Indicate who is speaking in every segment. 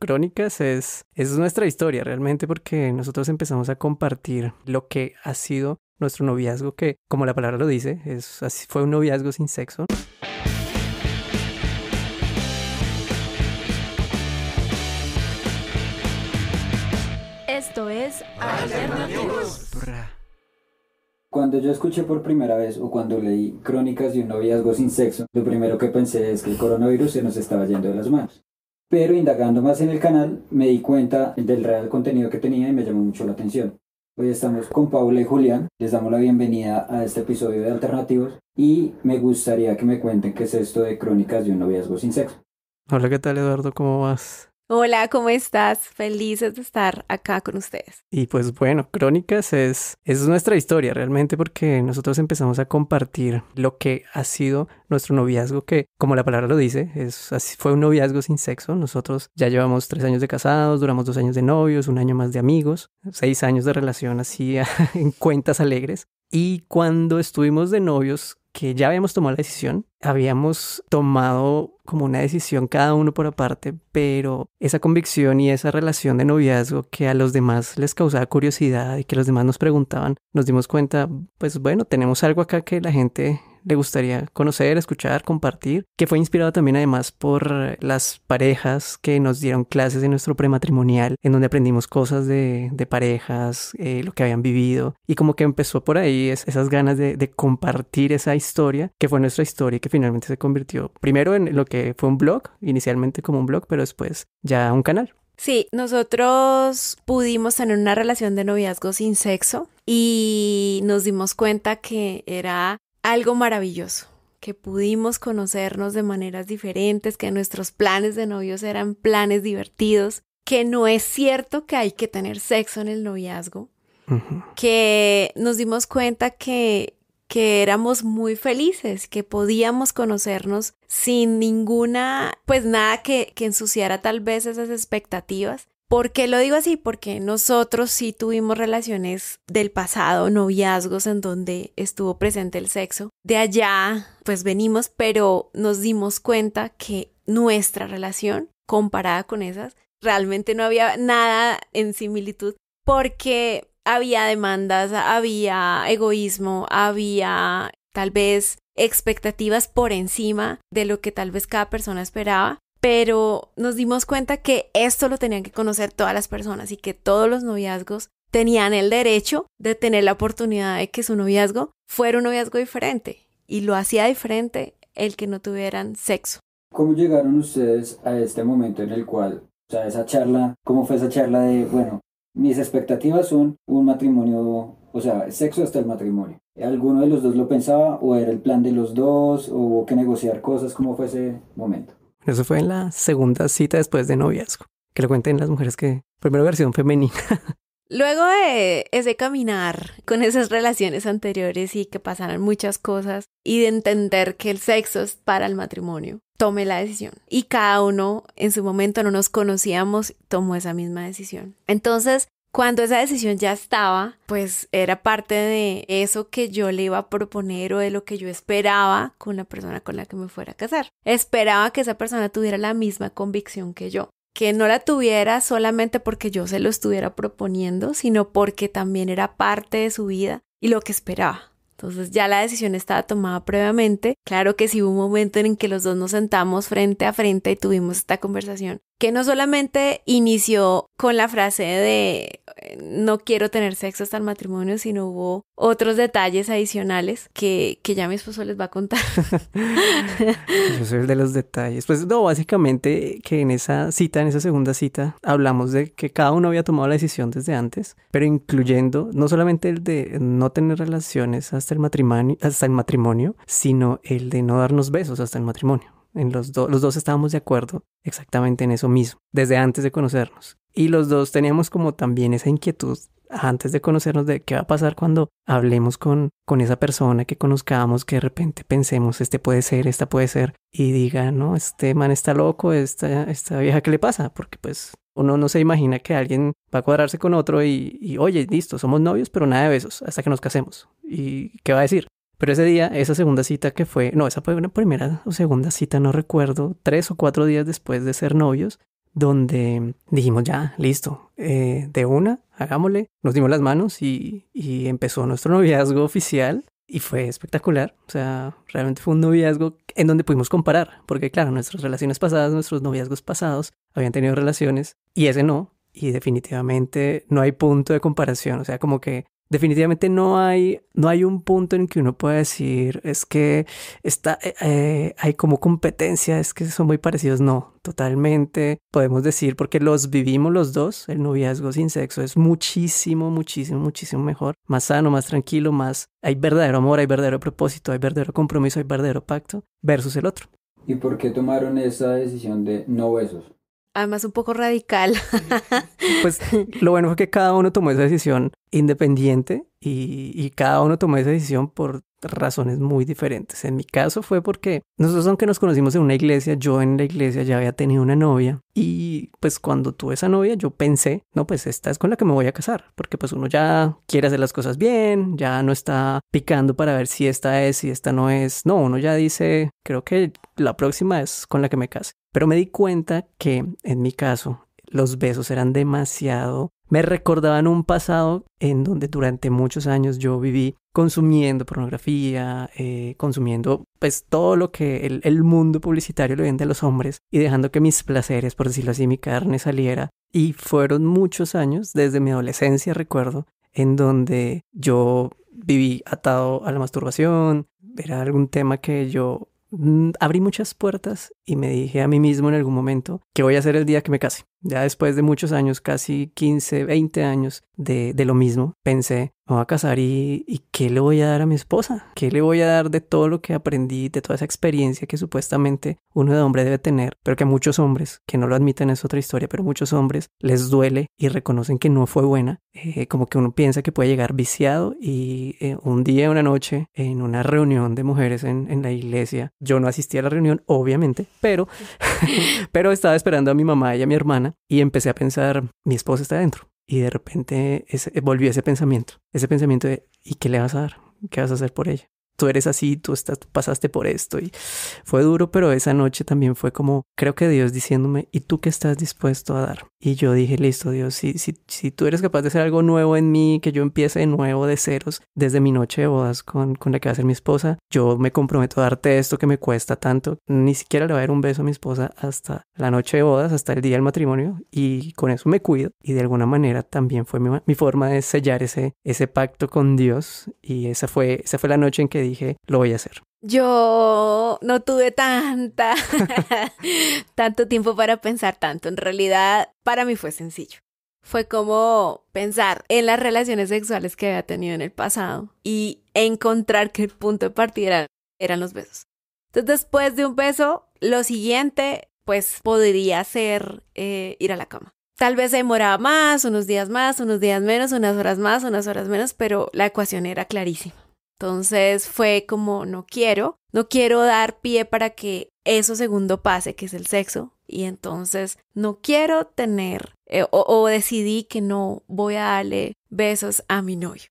Speaker 1: Crónicas es, es nuestra historia realmente porque nosotros empezamos a compartir lo que ha sido nuestro noviazgo, que como la palabra lo dice, es, así, fue un noviazgo sin sexo.
Speaker 2: Esto es Alternativos.
Speaker 3: Cuando yo escuché por primera vez o cuando leí Crónicas de un noviazgo sin sexo, lo primero que pensé es que el coronavirus se nos estaba yendo de las manos. Pero indagando más en el canal, me di cuenta del real contenido que tenía y me llamó mucho la atención. Hoy estamos con Paula y Julián, les damos la bienvenida a este episodio de Alternativos y me gustaría que me cuenten qué es esto de Crónicas de un noviazgo sin sexo.
Speaker 1: Hola, ¿qué tal Eduardo? ¿Cómo vas?
Speaker 2: Hola, ¿cómo estás? Felices de estar acá con ustedes.
Speaker 1: Y pues bueno, Crónicas es, es nuestra historia realmente porque nosotros empezamos a compartir lo que ha sido nuestro noviazgo, que como la palabra lo dice, es, fue un noviazgo sin sexo. Nosotros ya llevamos tres años de casados, duramos dos años de novios, un año más de amigos, seis años de relación así en cuentas alegres. Y cuando estuvimos de novios, que ya habíamos tomado la decisión, habíamos tomado como una decisión cada uno por aparte, pero esa convicción y esa relación de noviazgo que a los demás les causaba curiosidad y que los demás nos preguntaban, nos dimos cuenta, pues bueno, tenemos algo acá que la gente le gustaría conocer, escuchar, compartir, que fue inspirado también además por las parejas que nos dieron clases en nuestro prematrimonial, en donde aprendimos cosas de, de parejas, eh, lo que habían vivido, y como que empezó por ahí esas ganas de, de compartir esa historia, que fue nuestra historia que finalmente se convirtió primero en lo que fue un blog, inicialmente como un blog, pero después ya un canal.
Speaker 2: Sí, nosotros pudimos tener una relación de noviazgo sin sexo y nos dimos cuenta que era algo maravilloso, que pudimos conocernos de maneras diferentes, que nuestros planes de novios eran planes divertidos, que no es cierto que hay que tener sexo en el noviazgo, que nos dimos cuenta que que éramos muy felices, que podíamos conocernos sin ninguna, pues nada que, que ensuciara tal vez esas expectativas ¿Por qué lo digo así? Porque nosotros sí tuvimos relaciones del pasado, noviazgos en donde estuvo presente el sexo. De allá, pues venimos, pero nos dimos cuenta que nuestra relación, comparada con esas, realmente no había nada en similitud porque había demandas, había egoísmo, había tal vez expectativas por encima de lo que tal vez cada persona esperaba pero nos dimos cuenta que esto lo tenían que conocer todas las personas y que todos los noviazgos tenían el derecho de tener la oportunidad de que su noviazgo fuera un noviazgo diferente y lo hacía diferente el que no tuvieran sexo.
Speaker 3: ¿Cómo llegaron ustedes a este momento en el cual, o sea, esa charla, cómo fue esa charla de, bueno, mis expectativas son un matrimonio, o sea, sexo hasta el matrimonio? ¿Alguno de los dos lo pensaba o era el plan de los dos o hubo que negociar cosas? ¿Cómo fue ese momento?
Speaker 1: Eso fue en la segunda cita después de noviazgo. Que lo cuenten las mujeres que primero versión femenina.
Speaker 2: Luego de ese caminar con esas relaciones anteriores y que pasaran muchas cosas y de entender que el sexo es para el matrimonio, tomé la decisión. Y cada uno en su momento no nos conocíamos, tomó esa misma decisión. Entonces, cuando esa decisión ya estaba, pues era parte de eso que yo le iba a proponer o de lo que yo esperaba con la persona con la que me fuera a casar. Esperaba que esa persona tuviera la misma convicción que yo, que no la tuviera solamente porque yo se lo estuviera proponiendo, sino porque también era parte de su vida y lo que esperaba. Entonces ya la decisión estaba tomada previamente. Claro que sí hubo un momento en que los dos nos sentamos frente a frente y tuvimos esta conversación, que no solamente inició con la frase de no quiero tener sexo hasta el matrimonio, sino hubo otros detalles adicionales que, que ya mi esposo les va a contar.
Speaker 1: Yo soy el de los detalles. Pues no, básicamente que en esa cita, en esa segunda cita, hablamos de que cada uno había tomado la decisión desde antes, pero incluyendo no solamente el de no tener relaciones hasta el matrimonio, hasta el matrimonio, sino el de no darnos besos hasta el matrimonio. En los, los dos estábamos de acuerdo exactamente en eso mismo, desde antes de conocernos. Y los dos teníamos como también esa inquietud antes de conocernos de qué va a pasar cuando hablemos con, con esa persona que conozcamos, que de repente pensemos, este puede ser, esta puede ser, y diga, no, este man está loco, esta, esta vieja, ¿qué le pasa? Porque pues uno no se imagina que alguien va a cuadrarse con otro y, y, oye, listo, somos novios, pero nada de besos hasta que nos casemos. ¿Y qué va a decir? Pero ese día, esa segunda cita que fue, no, esa fue una primera o segunda cita, no recuerdo, tres o cuatro días después de ser novios, donde dijimos ya, listo, eh, de una, hagámosle, nos dimos las manos y, y empezó nuestro noviazgo oficial y fue espectacular. O sea, realmente fue un noviazgo en donde pudimos comparar, porque claro, nuestras relaciones pasadas, nuestros noviazgos pasados habían tenido relaciones y ese no. Y definitivamente no hay punto de comparación. O sea, como que definitivamente no hay, no hay un punto en que uno pueda decir, es que está, eh, eh, hay como competencia, es que son muy parecidos. No, totalmente podemos decir, porque los vivimos los dos, el noviazgo sin sexo es muchísimo, muchísimo, muchísimo mejor, más sano, más tranquilo, más, hay verdadero amor, hay verdadero propósito, hay verdadero compromiso, hay verdadero pacto, versus el otro.
Speaker 3: ¿Y por qué tomaron esa decisión de no besos?
Speaker 2: Además un poco radical.
Speaker 1: Pues lo bueno fue que cada uno tomó esa decisión independiente y, y, cada uno tomó esa decisión por razones muy diferentes. En mi caso fue porque nosotros aunque nos conocimos en una iglesia, yo en la iglesia ya había tenido una novia y pues cuando tuve esa novia yo pensé, no, pues esta es con la que me voy a casar, porque pues uno ya quiere hacer las cosas bien, ya no está picando para ver si esta es, si esta no es, no, uno ya dice, creo que la próxima es con la que me case. Pero me di cuenta que en mi caso los besos eran demasiado me recordaban un pasado en donde durante muchos años yo viví consumiendo pornografía, eh, consumiendo pues todo lo que el, el, mundo publicitario le vende a los hombres y dejando que mis placeres, por decirlo así, mi carne saliera. Y fueron muchos años, desde mi adolescencia recuerdo, en donde yo viví atado a la masturbación, era algún tema que yo abrí muchas puertas y me dije a mí mismo en algún momento que voy a hacer el día que me case. Ya después de muchos años, casi 15, 20 años de, de lo mismo, pensé, me voy a casar y, y, ¿qué le voy a dar a mi esposa? ¿Qué le voy a dar de todo lo que aprendí, de toda esa experiencia que supuestamente uno de hombre debe tener, pero que a muchos hombres, que no lo admiten es otra historia, pero muchos hombres les duele y reconocen que no fue buena, eh, como que uno piensa que puede llegar viciado y eh, un día, una noche, en una reunión de mujeres en, en la iglesia, yo no asistí a la reunión, obviamente, pero, pero estaba esperando a mi mamá y a mi hermana y empecé a pensar, mi esposa está adentro y de repente ese, volvió ese pensamiento, ese pensamiento de, ¿y qué le vas a dar? ¿Qué vas a hacer por ella? Tú eres así, tú estás, pasaste por esto y fue duro, pero esa noche también fue como, creo que Dios diciéndome, ¿y tú qué estás dispuesto a dar? Y yo dije, listo, Dios, si, si, si tú eres capaz de hacer algo nuevo en mí, que yo empiece de nuevo de ceros desde mi noche de bodas con, con la que va a ser mi esposa, yo me comprometo a darte esto que me cuesta tanto. Ni siquiera le voy a dar un beso a mi esposa hasta la noche de bodas, hasta el día del matrimonio, y con eso me cuido. Y de alguna manera también fue mi, mi forma de sellar ese, ese pacto con Dios. Y esa fue, esa fue la noche en que dije, lo voy a hacer.
Speaker 2: Yo no tuve tanta, tanto tiempo para pensar tanto. En realidad, para mí fue sencillo. Fue como pensar en las relaciones sexuales que había tenido en el pasado y encontrar que el punto de partida eran los besos. Entonces, después de un beso, lo siguiente, pues podría ser eh, ir a la cama. Tal vez demoraba más, unos días más, unos días menos, unas horas más, unas horas menos, pero la ecuación era clarísima. Entonces fue como, no quiero, no quiero dar pie para que eso segundo pase, que es el sexo. Y entonces no quiero tener eh, o, o, decidí que no voy a darle besos a mi novio.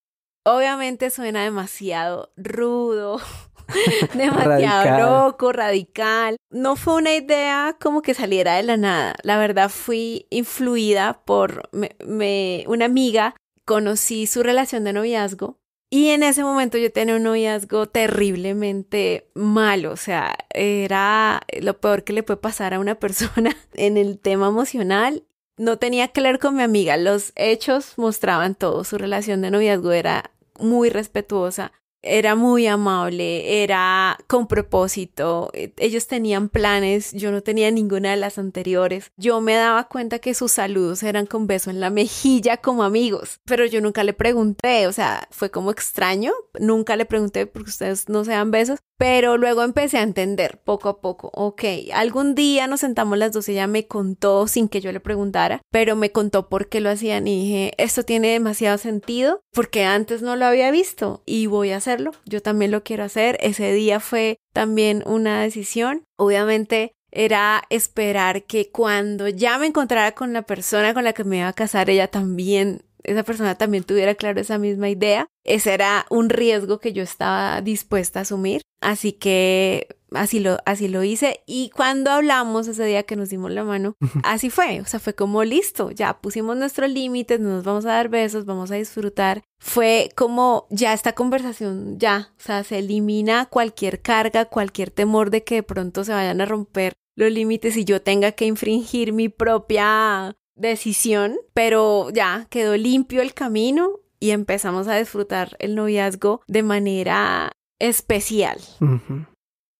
Speaker 2: Obviamente suena demasiado rudo, demasiado radical. loco, radical. No fue una idea como que saliera de la nada. La verdad fui influida por me, me, una amiga. Conocí su relación de noviazgo y en ese momento yo tenía un noviazgo terriblemente malo, o sea, era lo peor que le puede pasar a una persona en el tema emocional. No tenía que leer con mi amiga, los hechos mostraban todo, su relación de noviazgo era muy respetuosa, era muy amable, era con propósito, e, ellos tenían planes, yo no tenía ninguna de las anteriores. Yo me daba cuenta que sus saludos eran con beso en la mejilla como amigos, pero yo nunca le pregunté, o sea, fue como extraño, nunca le pregunté porque ustedes no se dan besos, pero luego empecé a entender poco a poco, ok, algún día nos sentamos las dos, ella me contó sin que yo le preguntara, pero me contó por qué lo hacían y dije, esto tiene demasiado sentido porque antes no lo había visto y voy a hacerlo, yo también lo quiero hacer, ese día fue también una decisión, obviamente era esperar que cuando ya me encontrara con la persona con la que me iba a casar, ella también esa persona también tuviera claro esa misma idea. Ese era un riesgo que yo estaba dispuesta a asumir. Así que así lo, así lo hice. Y cuando hablamos ese día que nos dimos la mano, así fue. O sea, fue como listo, ya pusimos nuestros límites, nos vamos a dar besos, vamos a disfrutar. Fue como ya esta conversación, ya, o sea, se elimina cualquier carga, cualquier temor de que de pronto se vayan a romper los límites y yo tenga que infringir mi propia decisión, pero ya quedó limpio el camino y empezamos a disfrutar el noviazgo de manera especial.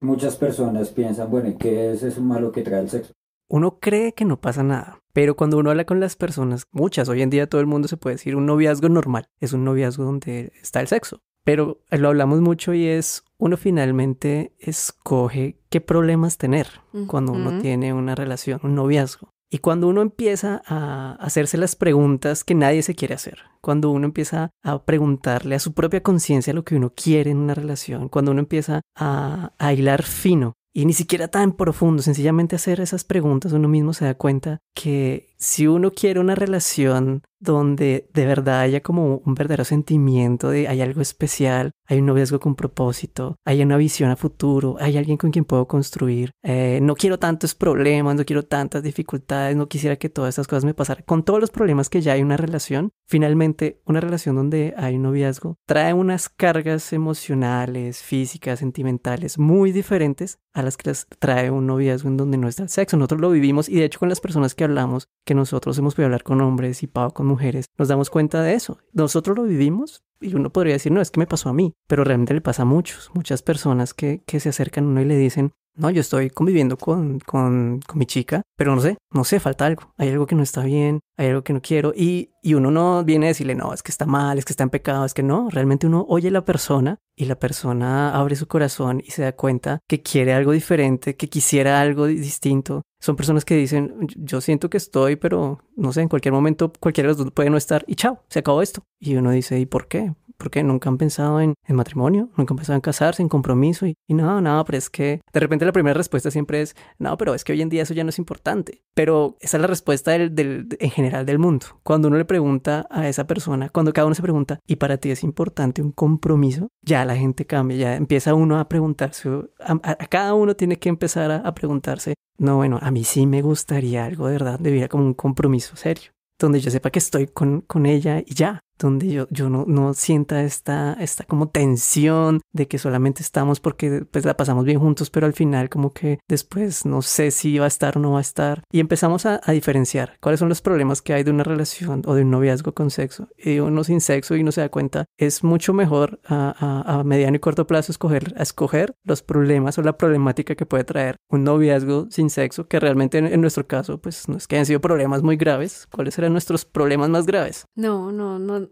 Speaker 3: Muchas personas piensan, bueno, ¿qué es eso malo que trae el sexo?
Speaker 1: Uno cree que no pasa nada, pero cuando uno habla con las personas, muchas, hoy en día todo el mundo se puede decir un noviazgo normal, es un noviazgo donde está el sexo. Pero lo hablamos mucho y es uno finalmente escoge qué problemas tener cuando uno tiene una relación, un noviazgo. Y cuando uno empieza a hacerse las preguntas que nadie se quiere hacer, cuando uno empieza a preguntarle a su propia conciencia lo que uno quiere en una relación, cuando uno empieza a, hilar fino y ni siquiera tan profundo, sencillamente hacer esas preguntas, uno mismo se da cuenta que si uno quiere una relación donde de verdad haya como un verdadero sentimiento de hay algo especial, hay un noviazgo con propósito, hay una visión a futuro, hay alguien con quien puedo construir, eh, no quiero tantos problemas, no quiero tantas dificultades, no quisiera que todas esas cosas me pasaran. Con todos los problemas que ya hay una relación, finalmente una relación donde hay un noviazgo trae unas cargas emocionales, físicas, sentimentales muy diferentes a las que las trae un noviazgo en donde no está el sexo. Nosotros lo vivimos y de hecho con las personas que hablamos, que nosotros hemos podido hablar con hombres y Pau con mujeres, nos damos cuenta de eso. Nosotros lo vivimos y uno podría decir, no, es que me pasó a mí, pero realmente le pasa a muchos, muchas personas que, que se acercan a uno y le dicen, no, yo estoy conviviendo con, con, con, mi chica, pero no sé, no sé, falta algo. Hay algo que no está bien, hay algo que no quiero. Y, y uno no viene a decirle, no, es que está mal, es que está en pecado, es que no. Realmente uno oye a la persona y la persona abre su corazón y se da cuenta que quiere algo diferente, que quisiera algo distinto. Son personas que dicen, yo siento que estoy, pero no sé, en cualquier momento cualquiera de los dos puede no estar y chao, se acabó esto. Y uno dice, ¿y por qué? porque nunca han pensado en, matrimonio, nunca han pensado en casarse, en compromiso y, y no, no, pero es que de repente la primera respuesta siempre es, no, pero es que hoy en día eso ya no es importante. Pero esa es la respuesta del, del, en general del mundo. Cuando uno le pregunta a esa persona, cuando cada uno se pregunta, ¿y para ti es importante un compromiso? Ya la gente cambia, ya empieza uno a preguntarse, a, cada uno tiene que empezar a, a preguntarse, no, bueno, a mí sí me gustaría algo de verdad, de vida como un compromiso serio donde yo sepa que estoy con, con ella y ya, donde yo, yo no, no sienta esta, esta como tensión de que solamente estamos porque pues la pasamos bien juntos, pero al final como que después no sé si va a estar o no va a estar. Y empezamos a, diferenciar cuáles son los problemas que hay de una relación o de un noviazgo con sexo. Y uno sin sexo y uno se da cuenta, es mucho mejor a, a, mediano y corto plazo escoger, escoger los problemas o la problemática que puede traer un noviazgo sin sexo, que realmente en, en nuestro caso pues no es que hayan sido problemas muy graves. ¿Cuáles serán nuestros problemas más graves?
Speaker 2: No, no, no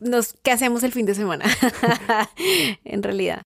Speaker 2: nos, ¿qué hacemos el fin de semana? en realidad.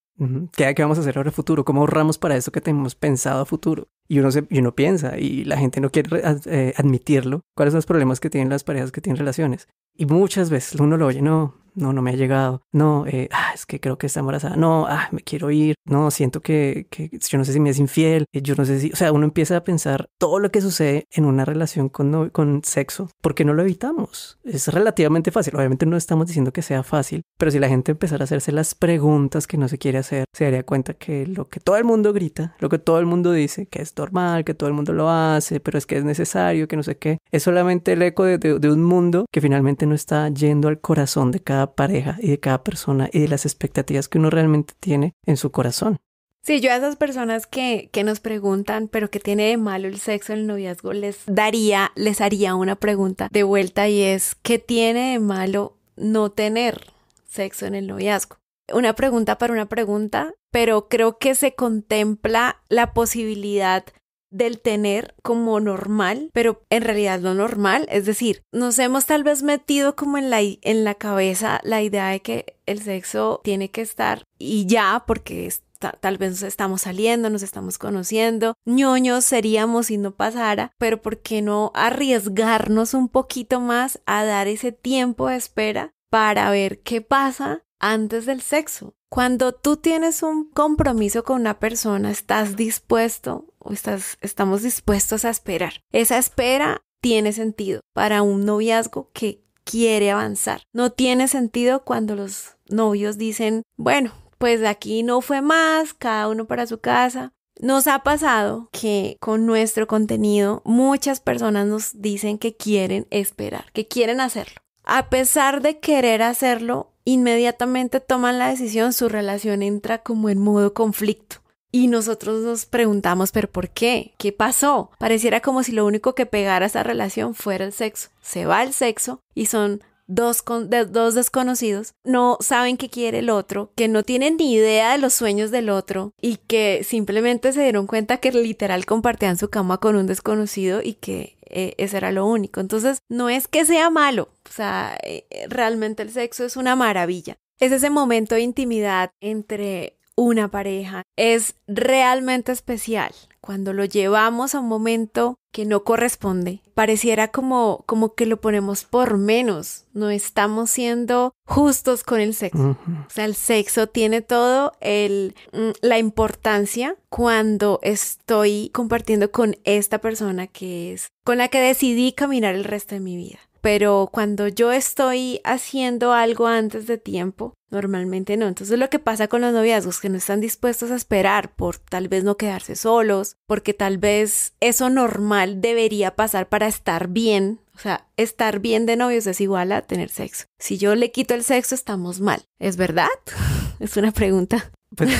Speaker 1: ¿Qué, ¿Qué, vamos a hacer ahora futuro? ¿Cómo ahorramos para eso que tenemos pensado a futuro? Y uno, se, y uno piensa y la gente no quiere eh, admitirlo. ¿Cuáles son los problemas que tienen las parejas que tienen relaciones? Y muchas veces uno lo oye, no, no, no me ha llegado, no, eh, ah, es que creo que está embarazada, no, ah, me quiero ir, no, siento que, que yo no sé si me es infiel, eh, yo no sé si, o sea, uno empieza a pensar todo lo que sucede en una relación con, no, con sexo, porque no lo evitamos. Es relativamente fácil, obviamente no estamos diciendo que sea fácil, pero si la gente empezara a hacerse las preguntas que no se quiere hacer, se daría cuenta que lo que todo el mundo grita, lo que todo el mundo dice, que es normal, que todo el mundo lo hace, pero es que es necesario, que no sé qué, es solamente el eco de, de, de un mundo que finalmente no está yendo al corazón de cada pareja y de cada persona y de las expectativas que uno realmente tiene en su corazón.
Speaker 2: Sí, yo a esas personas que, que nos preguntan, pero que tiene de malo el sexo en el noviazgo, les daría, les haría una pregunta de vuelta y es, ¿qué tiene de malo no tener sexo en el noviazgo? Una pregunta para una pregunta, pero creo que se contempla la posibilidad del tener como normal, pero en realidad no normal. Es decir, nos hemos tal vez metido como en la, en la cabeza la idea de que el sexo tiene que estar y ya, porque tal vez estamos saliendo, nos estamos conociendo, ñoños seríamos si no pasara, pero ¿por qué no arriesgarnos un poquito más a dar ese tiempo de espera para ver qué pasa antes del sexo? Cuando tú tienes un compromiso con una persona, estás dispuesto o estamos dispuestos a esperar. Esa espera tiene sentido para un noviazgo que quiere avanzar. No tiene sentido cuando los novios dicen, bueno, pues aquí no fue más, cada uno para su casa. Nos ha pasado que con nuestro contenido muchas personas nos dicen que quieren esperar, que quieren hacerlo. A pesar de querer hacerlo, inmediatamente toman la decisión, su relación entra como en modo conflicto. Y nosotros nos preguntamos, ¿pero por qué? ¿Qué pasó? Pareciera como si lo único que pegara esa relación fuera el sexo. Se va el sexo y son dos, dos desconocidos, no saben qué quiere el otro, que no tienen ni idea de los sueños del otro y que simplemente se dieron cuenta que literal compartían su cama con un desconocido y que eh, ese era lo único. Entonces, no es que sea malo, o sea, eh, realmente el sexo es una maravilla. Es ese momento de intimidad entre una pareja. Es realmente especial cuando lo llevamos a un momento que no corresponde. Pareciera como, como que lo ponemos por menos. No estamos siendo justos con el sexo. O sea, el sexo tiene todo el, mm, la importancia cuando estoy compartiendo con esta persona que es con la que decidí caminar el resto de mi vida pero cuando yo estoy haciendo algo antes de tiempo, normalmente no. Entonces lo que pasa con los noviazgos que no están dispuestos a esperar por tal vez no quedarse solos, porque tal vez eso normal debería pasar para estar bien. O sea, estar bien de novios es igual a tener sexo. Si yo le quito el sexo, estamos mal. ¿Es verdad? Es una pregunta.
Speaker 1: Pues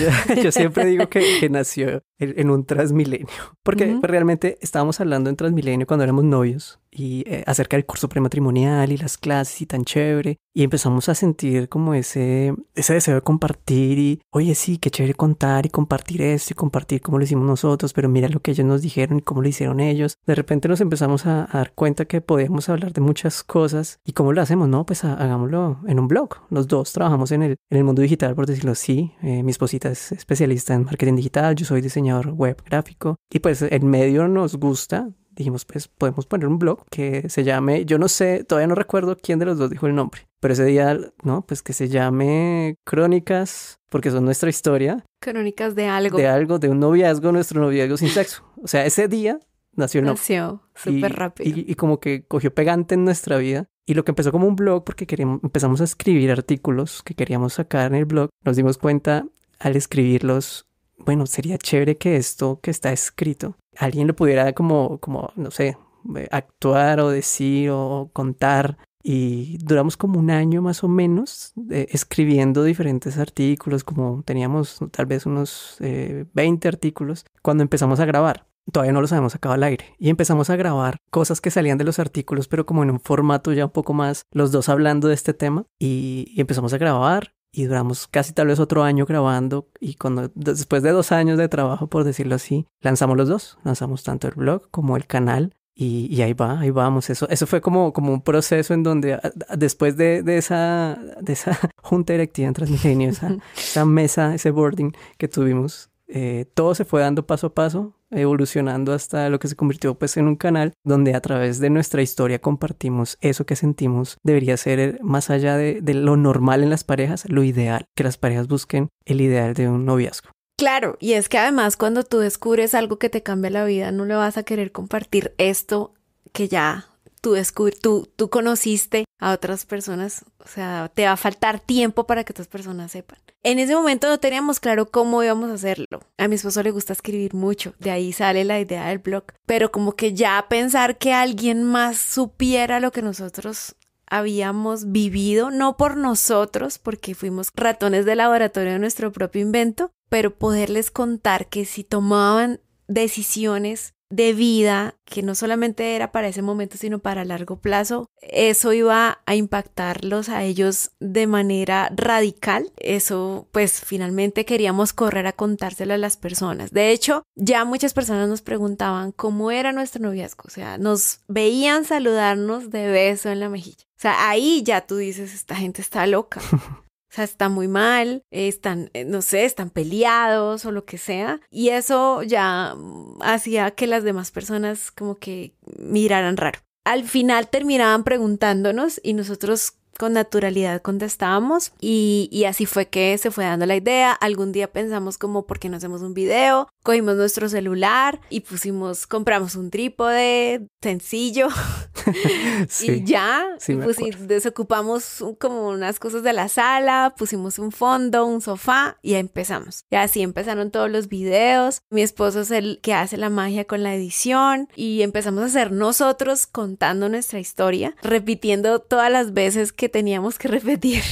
Speaker 1: yo, siempre digo que, nació en, un transmilenio, porque realmente estábamos hablando en transmilenio cuando éramos novios y eh, acerca del curso prematrimonial y las clases y tan chévere. Y empezamos a sentir como ese, ese deseo de compartir y, oye, sí, qué chévere contar y compartir esto y compartir cómo lo hicimos nosotros, pero mira lo que ellos nos dijeron y cómo lo hicieron ellos. De repente nos empezamos a, dar cuenta que podíamos hablar de muchas cosas y cómo lo hacemos, ¿no? Pues hagámoslo en un blog. Los dos trabajamos en el, en el mundo digital, por decirlo así. Eh, mi esposita es especialista en marketing digital, yo soy diseñador web gráfico y pues el medio nos gusta dijimos, pues podemos poner un blog que se llame, yo no sé, todavía no recuerdo quién de los dos dijo el nombre, pero ese día, no, pues que se llame Crónicas, porque son nuestra historia.
Speaker 2: Crónicas de algo.
Speaker 1: De algo, de un noviazgo, nuestro noviazgo sin sexo. O sea, ese día nació el
Speaker 2: nombre. Nació súper rápido.
Speaker 1: Y, como que cogió pegante en nuestra vida. Y lo que empezó como un blog, porque queríamos, empezamos a escribir artículos que queríamos sacar en el blog, nos dimos cuenta al escribirlos bueno, sería chévere que esto que está escrito, alguien lo pudiera como, como, no sé, eh, actuar o decir o contar. Y duramos como un año más o menos eh, escribiendo diferentes artículos, como teníamos tal vez unos 20 eh, artículos, cuando empezamos a grabar. Todavía no los habíamos sacado al aire. Y empezamos a grabar cosas que salían de los artículos, pero como en un formato ya un poco más, los dos hablando de este tema. y empezamos a grabar y duramos casi tal vez otro año grabando y cuando después de dos años de trabajo, por decirlo así, lanzamos los dos, lanzamos tanto el blog como el canal y, ahí va, ahí vamos. Eso, eso fue como, como un proceso en donde después de, de esa, de esa junta directiva en Transmilenio, esa, esa mesa, ese boarding que tuvimos, eh, todo se fue dando paso a paso, evolucionando hasta lo que se convirtió pues en un canal donde a través de nuestra historia compartimos eso que sentimos. Debería ser eh, más allá de, lo normal en las parejas, lo ideal, que las parejas busquen el ideal de un noviazgo.
Speaker 2: Claro, y es que además cuando tú descubres algo que te cambia la vida, no le vas a querer compartir esto que ya tú, tú, tú conociste a otras personas, o sea, te va a faltar tiempo para que otras personas sepan. En ese momento no teníamos claro cómo íbamos a hacerlo. A mi esposo le gusta escribir mucho, de ahí sale la idea del blog, pero como que ya pensar que alguien más supiera lo que nosotros habíamos vivido, no por nosotros, porque fuimos ratones de laboratorio de nuestro propio invento, pero poderles contar que si tomaban decisiones de vida que no solamente era para ese momento, sino para largo plazo, eso iba a impactarlos a ellos de manera radical. Eso, pues finalmente queríamos correr a contárselo a las personas. De hecho, ya muchas personas nos preguntaban cómo era nuestro noviazgo. O sea, nos veían saludarnos de beso en la mejilla. O sea, ahí ya tú dices, esta gente está loca. O sea, está muy mal, están, eh, no sé, están peleados o lo que sea. Y eso ya mm, hacía que las demás personas como que miraran raro. Al final terminaban preguntándonos y nosotros con naturalidad contestábamos y, y, así fue que se fue dando la idea. Algún día pensamos como, ¿por qué no hacemos un video? Cogimos nuestro celular y pusimos, compramos un trípode sencillo y ya, pues desocupamos como unas cosas de la sala, pusimos un fondo, un sofá y empezamos. Y así empezaron todos los videos. Mi esposo es el que hace la magia con la edición y empezamos a hacer nosotros contando nuestra historia, repitiendo todas las veces que teníamos que repetir,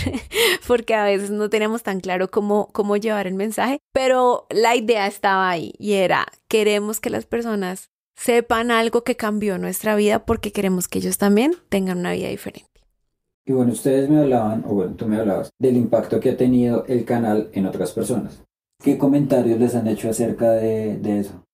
Speaker 2: porque a veces no teníamos tan claro cómo, cómo llevar el mensaje, pero la idea estaba ahí y era, queremos que las personas sepan algo que cambió nuestra vida porque queremos que ellos también tengan una vida diferente.
Speaker 3: Y bueno, ustedes me hablaban, o bueno, tú me hablabas, del impacto que ha tenido el canal en otras personas. ¿Qué comentarios les han hecho acerca de, de eso?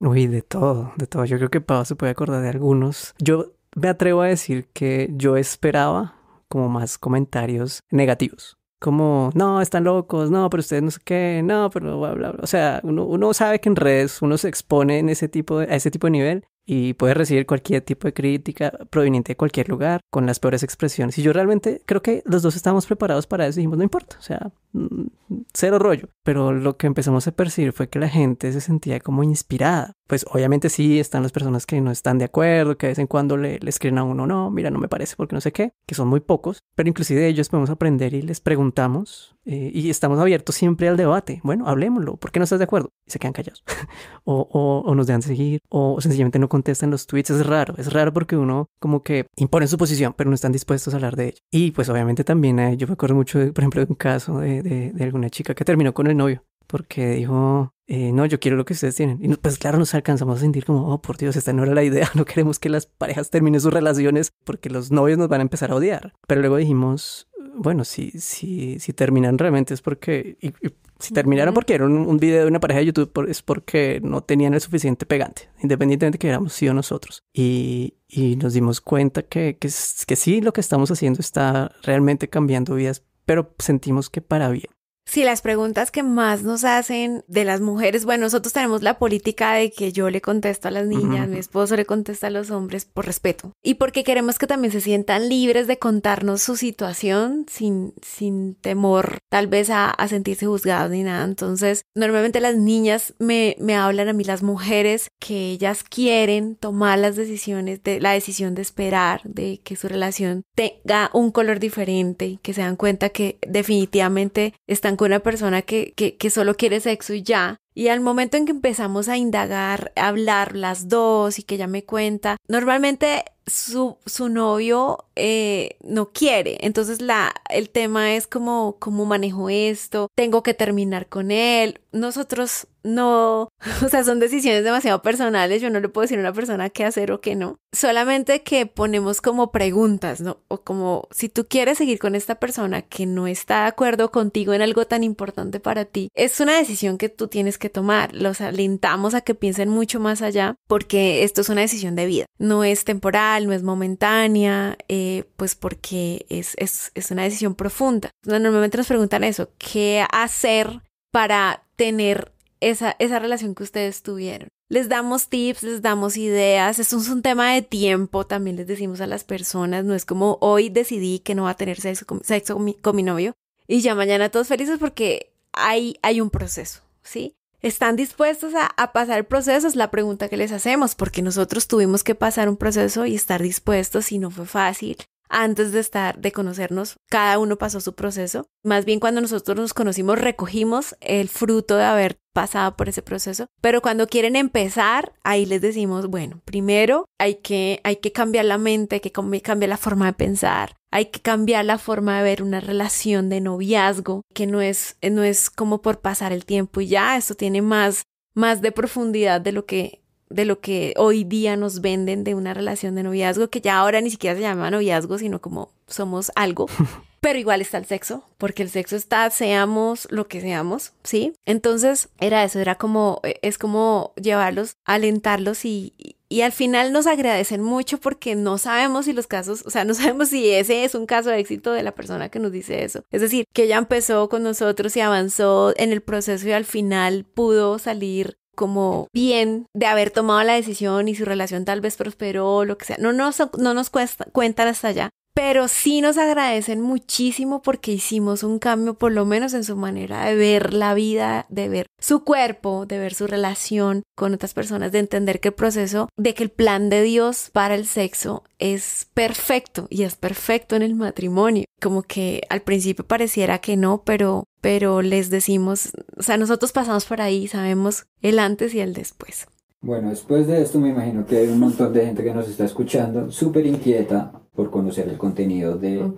Speaker 1: Uy, de todo, de todo. Yo creo que Pau se puede acordar de algunos. Yo me atrevo a decir que yo esperaba como más comentarios negativos como, no, están locos, no, pero ustedes no sé qué, no, pero bla, bla, bla. O sea, uno, uno sabe que en redes uno se expone en ese tipo de, a ese tipo de nivel y puede recibir cualquier tipo de crítica proveniente de cualquier lugar con las peores expresiones. Y yo realmente creo que los dos estábamos preparados para eso dijimos, no importa, o sea, mm, cero rollo. Pero lo que empezamos a percibir fue que la gente se sentía como inspirada. Pues obviamente sí están las personas que no están de acuerdo, que de vez en cuando le, le escriben a uno, no, mira, no me parece porque no sé qué, que son muy pocos, pero inclusive de ellos podemos aprender y les preguntamos eh, y estamos abiertos siempre al debate. Bueno, hablemoslo, ¿por qué no estás de acuerdo? Y se quedan callados. o, o, o, nos dejan seguir, o sencillamente no contestan los tweets. Es raro, es raro porque uno como que impone su posición, pero no están dispuestos a hablar de ello. Y pues obviamente también eh, yo me acuerdo mucho, por ejemplo, de un caso de, de, de alguna chica que terminó con el novio porque dijo, eh, no, yo quiero lo que ustedes tienen. Y pues claro, nos alcanzamos a sentir como, oh, por Dios, esta no era la idea, no queremos que las parejas terminen sus relaciones porque los novios nos van a empezar a odiar. Pero luego dijimos, bueno, si, si, si terminan realmente es porque, y, y si terminaron porque era un, un, video de una pareja de YouTube, es porque no tenían el suficiente pegante, independientemente de que éramos sí o nosotros. Y, y nos dimos cuenta que, que, que sí, lo que estamos haciendo está realmente cambiando vidas, pero sentimos que para bien.
Speaker 2: Sí, las preguntas que más nos hacen de las mujeres, bueno, nosotros tenemos la política de que yo le contesto a las niñas, uh -huh. mi esposo le contesta a los hombres por respeto y porque queremos que también se sientan libres de contarnos su situación sin, sin temor tal vez a, a sentirse juzgados ni nada. Entonces, normalmente las niñas me, me hablan a mí, las mujeres, que ellas quieren tomar las decisiones, de la decisión de esperar, de que su relación tenga un color diferente, que se dan cuenta que definitivamente están una persona que, que, solo quiere sexo y ya, y al momento en que empezamos a indagar, hablar las dos y que ella me cuenta, normalmente su, su novio eh, no quiere. Entonces la, el tema es como, ¿cómo manejo esto? Tengo que terminar con él. Nosotros no, o sea, son decisiones demasiado personales. Yo no le puedo decir a una persona qué hacer o qué no. Solamente que ponemos como preguntas, ¿no? O como, si tú quieres seguir con esta persona que no está de acuerdo contigo en algo tan importante para ti, es una decisión que tú tienes que tomar. Los alentamos a que piensen mucho más allá porque esto es una decisión de vida. No es temporal, no es momentánea, eh, pues porque es, es, es una decisión profunda. Normalmente nos preguntan eso, ¿qué hacer para tener esa, esa relación que ustedes tuvieron? Les damos tips, les damos ideas, esto es un tema de tiempo, también les decimos a las personas, no es como hoy decidí que no va a tener sexo con, sexo con, mi, con mi novio y ya mañana todos felices porque hay, hay un proceso, ¿sí? ¿Están dispuestos a, a, pasar el proceso? Es la pregunta que les hacemos, porque nosotros tuvimos que pasar un proceso y estar dispuestos y no fue fácil. Antes de estar, de conocernos, cada uno pasó su proceso. Más bien cuando nosotros nos conocimos, recogimos el fruto de haber pasado por ese proceso. Pero cuando quieren empezar, ahí les decimos, bueno, primero hay que, hay que cambiar la mente, hay que cambiar la forma de pensar, hay que cambiar la forma de ver una relación de noviazgo, que no es, no es como por pasar el tiempo y ya, esto tiene más, más de profundidad de lo que de lo que hoy día nos venden de una relación de noviazgo, que ya ahora ni siquiera se llama noviazgo, sino como somos algo. Pero igual está el sexo, porque el sexo está, seamos lo que seamos, ¿sí? Entonces era eso, era como, es como llevarlos, alentarlos y, y al final nos agradecen mucho porque no sabemos si los casos, o sea, no sabemos si ese es un caso de éxito de la persona que nos dice eso. Es decir, que ella empezó con nosotros y avanzó en el proceso y al final pudo salir como bien de haber tomado la decisión y su relación tal vez prosperó, lo que sea. No nos, no nos cuesta, cuentan hasta allá, pero sí nos agradecen muchísimo porque hicimos un cambio por lo menos en su manera de ver la vida, de ver su cuerpo, de ver su relación con otras personas, de entender que el proceso, de que el plan de Dios para el sexo es perfecto y es perfecto en el matrimonio. Como que al principio pareciera que no, pero pero les decimos, o sea, nosotros pasamos por ahí, sabemos el antes y el después.
Speaker 3: Bueno, después de esto me imagino que hay un montón de gente que nos está escuchando, súper inquieta por conocer el contenido de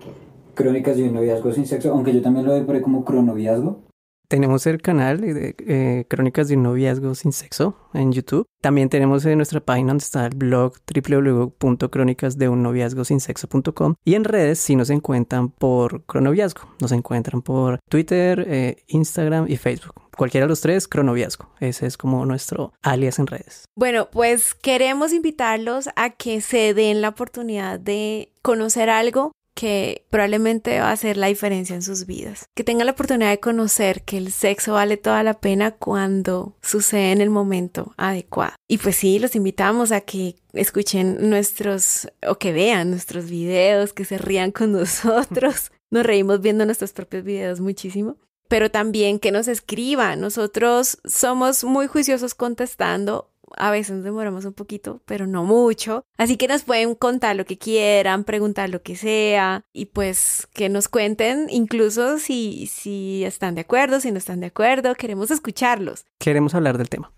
Speaker 3: Crónicas de un noviazgo sin sexo, aunque yo también lo ahí como cronoviazgo.
Speaker 1: Tenemos el canal de eh, Crónicas de un noviazgo sin sexo en YouTube. También tenemos en nuestra página donde está el blog www.crónicasdeunnoviazgosinsexo.com y en redes sí nos encuentran por cronoviazgo. Nos encuentran por Twitter, eh, Instagram y Facebook. Cualquiera de los tres, cronoviazgo. Ese es como nuestro alias en redes.
Speaker 2: Bueno, pues queremos invitarlos a que se den la oportunidad de conocer algo que probablemente va a hacer la diferencia en sus vidas. Que tengan la oportunidad de conocer que el sexo vale toda la pena cuando sucede en el momento adecuado. Y pues sí, los invitamos a que escuchen nuestros o que vean nuestros videos, que se rían con nosotros. Nos reímos viendo nuestros propios videos muchísimo pero también que nos escriban. Nosotros somos muy juiciosos contestando a veces nos demoramos un poquito, pero no mucho. Así que nos pueden contar lo que quieran, preguntar lo que sea y pues que nos cuenten incluso si, si están de acuerdo, si no están de acuerdo. Queremos escucharlos.
Speaker 1: Queremos hablar del tema.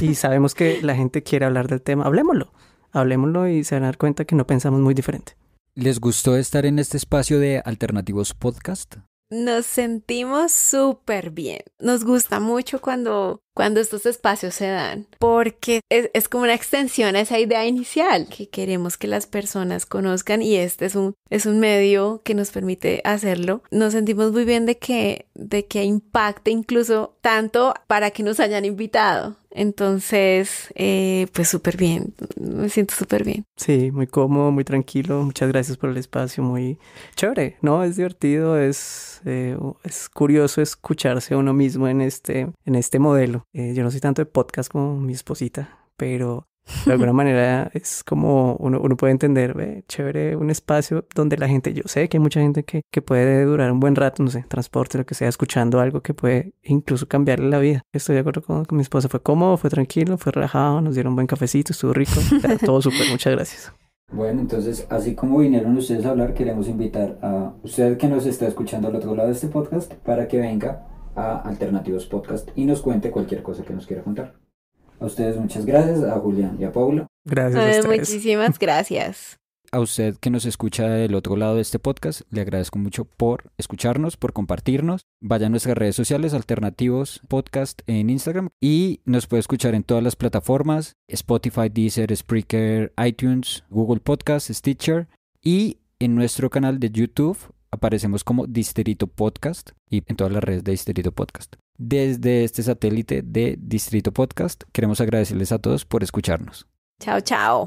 Speaker 1: Y sabemos que la gente quiere hablar del tema. Hablemoslo. Hablemoslo y se van a dar cuenta que no pensamos muy diferente.
Speaker 4: ¿Les gustó estar en este espacio de Alternativos Podcast?
Speaker 2: Nos sentimos súper bien. Nos gusta mucho cuando, cuando estos espacios se dan, porque es, es, como una extensión a esa idea inicial que queremos que las personas conozcan y este es un, es un medio que nos permite hacerlo. Nos sentimos muy bien de que, de que impacte incluso tanto para que nos hayan invitado. Entonces, eh, pues súper bien, me siento súper bien.
Speaker 1: Sí, muy cómodo, muy tranquilo. Muchas gracias por el espacio, muy chévere, ¿no? Es divertido, es, eh, es curioso escucharse a uno mismo en este, en este modelo. Eh, yo no soy tanto de podcast como mi esposita, pero de alguna manera es como uno, uno puede entender, ve, chévere, un espacio donde la gente, yo sé que hay mucha gente que, que puede durar un buen rato, no sé, transporte, lo que sea, escuchando algo que puede incluso cambiarle la vida. Estoy de acuerdo con, con mi esposa, fue cómodo, fue tranquilo, fue relajado, nos dieron un buen cafecito, estuvo rico, todo súper, muchas gracias.
Speaker 3: Bueno, entonces, así como vinieron ustedes a hablar, queremos invitar a usted que nos está escuchando al otro lado de este podcast para que venga a Alternativos Podcast y nos cuente cualquier cosa que nos quiera contar. A ustedes muchas gracias, a Julián y a Paula.
Speaker 1: Gracias a ustedes.
Speaker 2: Muchísimas gracias.
Speaker 4: A usted que nos escucha del otro lado de este podcast, le agradezco mucho por escucharnos, por compartirnos. Vaya a nuestras redes sociales, Alternativos Podcast en Instagram y nos puede escuchar en todas las plataformas, Spotify, Deezer, Spreaker, iTunes, Google Podcast, Stitcher y en nuestro canal de YouTube aparecemos como Distrito Podcast y en todas las redes de Distrito Podcast. Desde este satélite de Distrito Podcast, queremos agradecerles a todos por escucharnos.
Speaker 2: Chao, chao.